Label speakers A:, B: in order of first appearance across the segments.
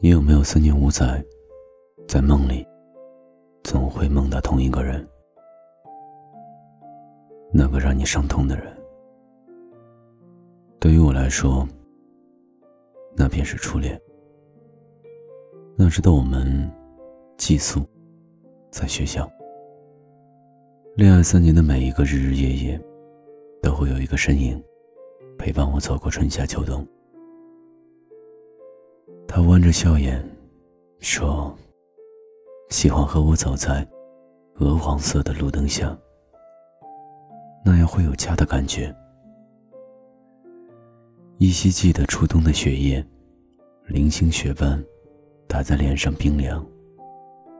A: 你有没有三年五载，在梦里总会梦到同一个人，那个让你伤痛的人？对于我来说，那便是初恋。那时的我们寄宿在学校，恋爱三年的每一个日日夜夜，都会有一个身影陪伴我走过春夏秋冬。他弯着笑眼，说：“喜欢和我走在鹅黄色的路灯下，那样会有家的感觉。”依稀记得初冬的雪夜，零星雪斑打在脸上冰凉。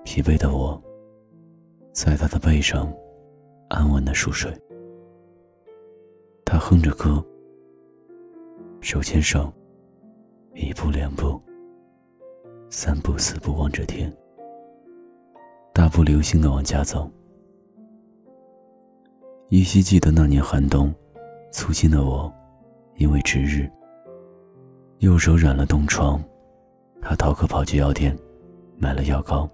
A: 疲惫的我，在他的背上安稳的熟睡。他哼着歌，手牵手，一步两步。三步四步望着天，大步流星的往家走。依稀记得那年寒冬，粗心的我，因为值日，右手染了冻疮，他逃课跑去药店，买了药膏，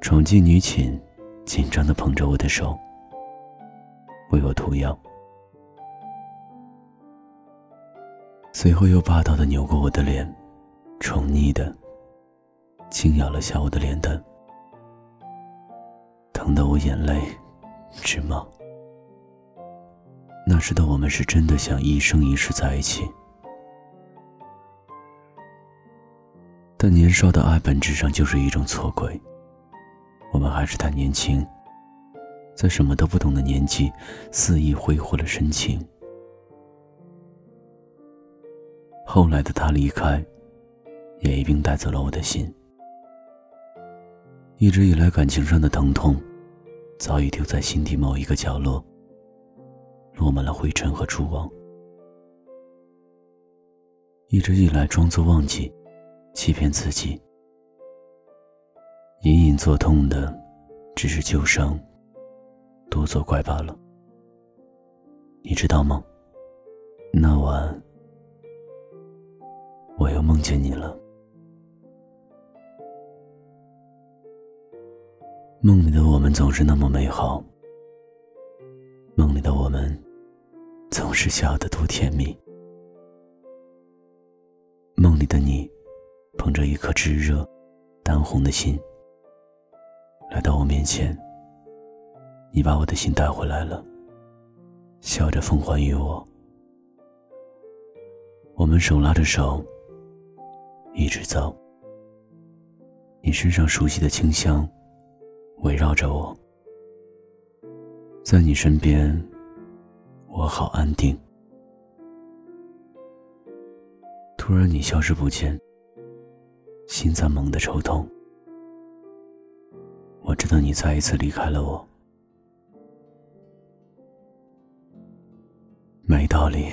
A: 闯进女寝，紧张的捧着我的手，为我涂药，随后又霸道的扭过我的脸，宠溺的。轻咬了下我的脸蛋，疼得我眼泪直冒。那时的我们是真的想一生一世在一起，但年少的爱本质上就是一种错轨。我们还是太年轻，在什么都不懂的年纪，肆意挥霍了深情。后来的他离开，也一并带走了我的心。一直以来，感情上的疼痛，早已丢在心底某一个角落，落满了灰尘和蛛网。一直以来，装作忘记，欺骗自己，隐隐作痛的，只是旧伤，多作怪罢了。你知道吗？那晚，我又梦见你了。梦里的我们总是那么美好，梦里的我们总是笑得多甜蜜。梦里的你，捧着一颗炙热、淡红的心，来到我面前。你把我的心带回来了，笑着奉还于我。我们手拉着手，一直走。你身上熟悉的清香。围绕着我，在你身边，我好安定。突然你消失不见，心脏猛地抽痛。我知道你再一次离开了我，没道理，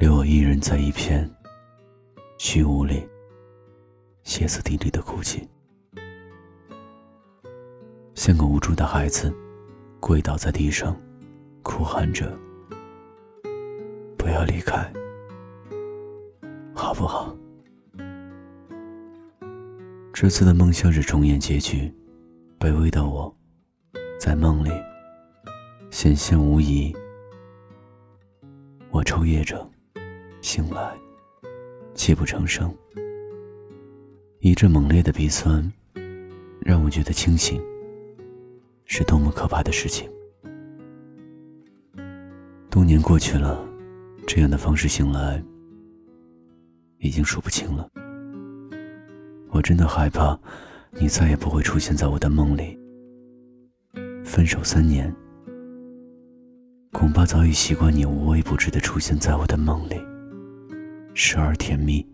A: 留我一人在一片虚无里，歇斯底里的哭泣。像个无助的孩子，跪倒在地上，哭喊着：“不要离开，好不好？”这次的梦像是重演结局，卑微的我，在梦里显现无疑。我抽噎着，醒来，泣不成声。一阵猛烈的鼻酸，让我觉得清醒。是多么可怕的事情！多年过去了，这样的方式醒来已经数不清了。我真的害怕，你再也不会出现在我的梦里。分手三年，恐怕早已习惯你无微不至的出现在我的梦里，时而甜蜜，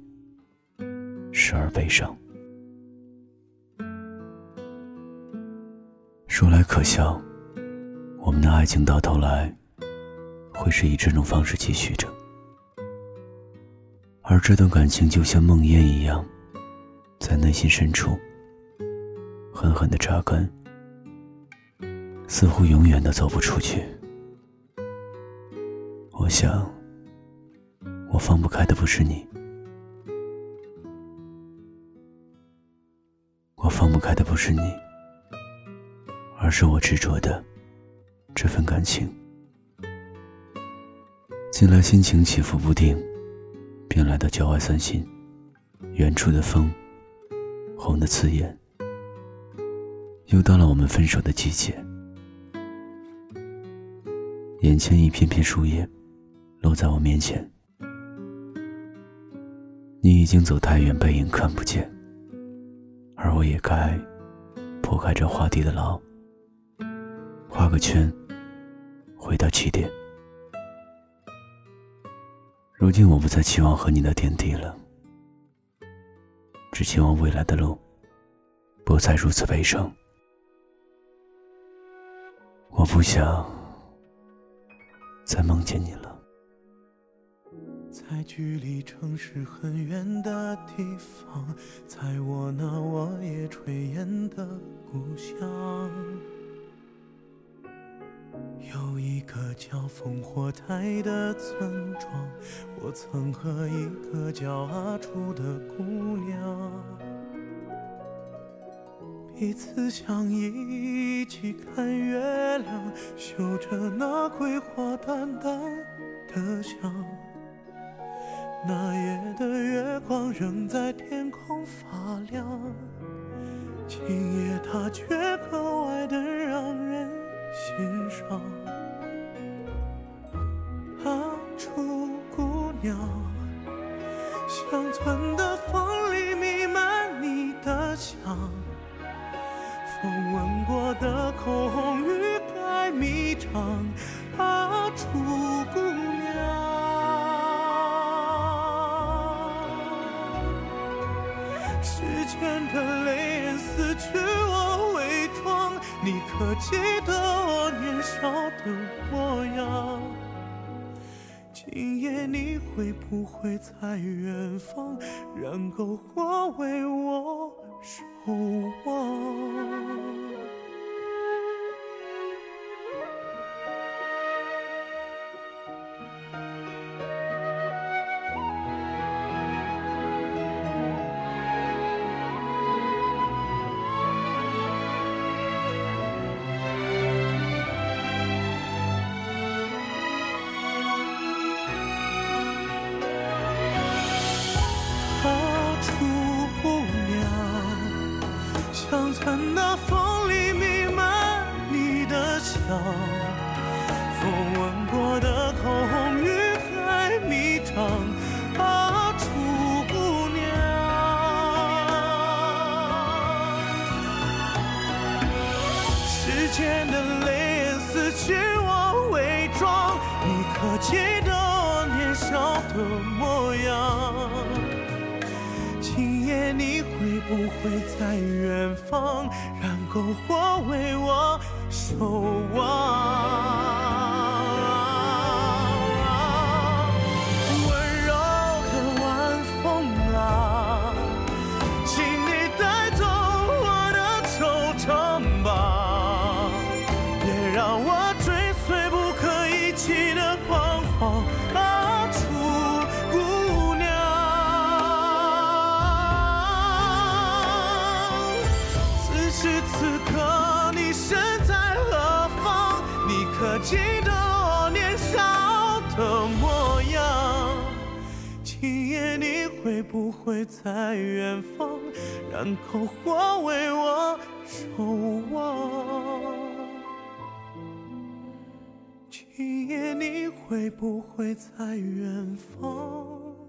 A: 时而悲伤。说来可笑，我们的爱情到头来会是以这种方式继续着，而这段感情就像梦魇一样，在内心深处狠狠的扎根，似乎永远都走不出去。我想，我放不开的不是你，我
B: 放不开的不是你，而是我执着的这份感情。近来心情起伏不定，便来到郊外散心。远处的风，红的刺眼。又到了我们分手的季节，眼前一片片树叶落在我面前，你已经走太远，背影看不见，而我也该破开这画地的牢，画个圈，回到起点。如今我不再期望和你的点滴了，只希望未来的路不再如此悲伤。我不想再梦见你了。
A: 在距离城市很远的地方，在我那落叶炊烟的故乡，一个叫烽火台的村庄，我曾和一个叫阿楚的姑娘。彼此相依，一起看月亮，嗅着那桂花淡淡的香。那夜的月光仍在天空发亮，今夜它却格外的让人心伤。你可记得我年少的模样？今夜你会不会在远方，燃篝火为我守望？间的泪眼撕去我伪装，你可记得我年少的模样？今夜你会不会在远方燃篝火为我守好阿楚姑娘此时此刻你身在何方？你可记得我年少的模样？今夜你会不会在远方燃篝火为我守望？今夜你会不会在远方？